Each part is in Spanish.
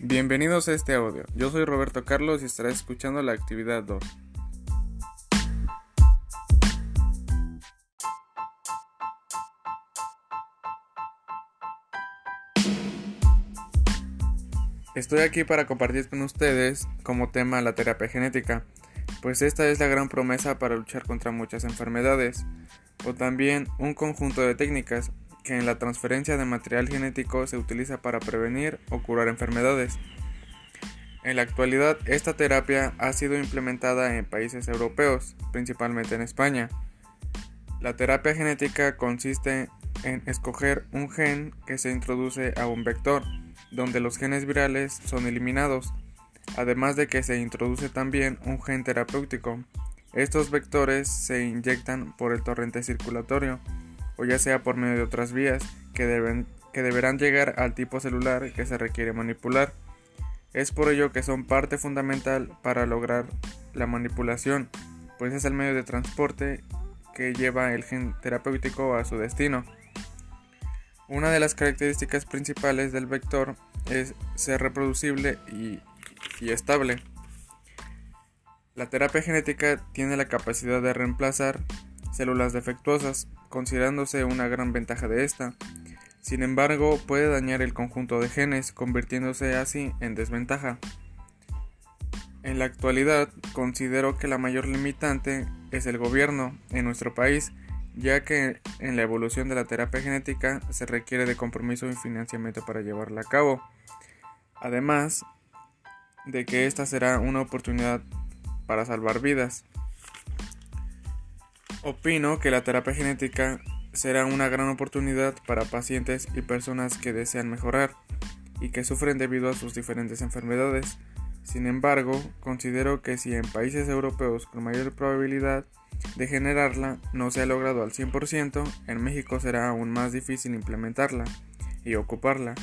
Bienvenidos a este audio. Yo soy Roberto Carlos y estarás escuchando la actividad 2. Estoy aquí para compartir con ustedes como tema la terapia genética, pues esta es la gran promesa para luchar contra muchas enfermedades, o también un conjunto de técnicas que en la transferencia de material genético se utiliza para prevenir o curar enfermedades. En la actualidad, esta terapia ha sido implementada en países europeos, principalmente en España. La terapia genética consiste en escoger un gen que se introduce a un vector, donde los genes virales son eliminados, además de que se introduce también un gen terapéutico. Estos vectores se inyectan por el torrente circulatorio, o ya sea por medio de otras vías que, deben, que deberán llegar al tipo celular que se requiere manipular. Es por ello que son parte fundamental para lograr la manipulación, pues es el medio de transporte que lleva el gen terapéutico a su destino. Una de las características principales del vector es ser reproducible y, estable. La terapia genética tiene la capacidad de reemplazar células defectuosas, considerándose una gran ventaja de esta. Sin embargo, puede dañar el conjunto de genes, convirtiéndose así en desventaja. En la actualidad, considero que la mayor limitante es el gobierno en nuestro país, ya que en la evolución de la terapia genética se requiere de compromiso y financiamiento para llevarla a cabo. Además de que esta será una oportunidad para salvar vidas. Opino que la terapia genética será una gran oportunidad para pacientes y personas que desean mejorar y que sufren debido a sus diferentes enfermedades. Sin embargo, considero que si en países europeos con mayor probabilidad de generarla no se ha logrado al 100%, en México será aún más difícil implementarla y ocuparla,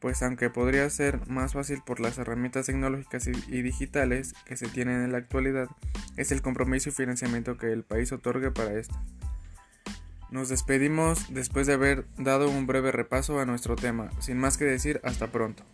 pues aunque podría ser más fácil por las herramientas tecnológicas y digitales que se tienen en la actualidad, es el compromiso y financiamiento que el país otorgue para esto. Nos despedimos después de haber dado un breve repaso a nuestro tema, sin más que decir hasta pronto.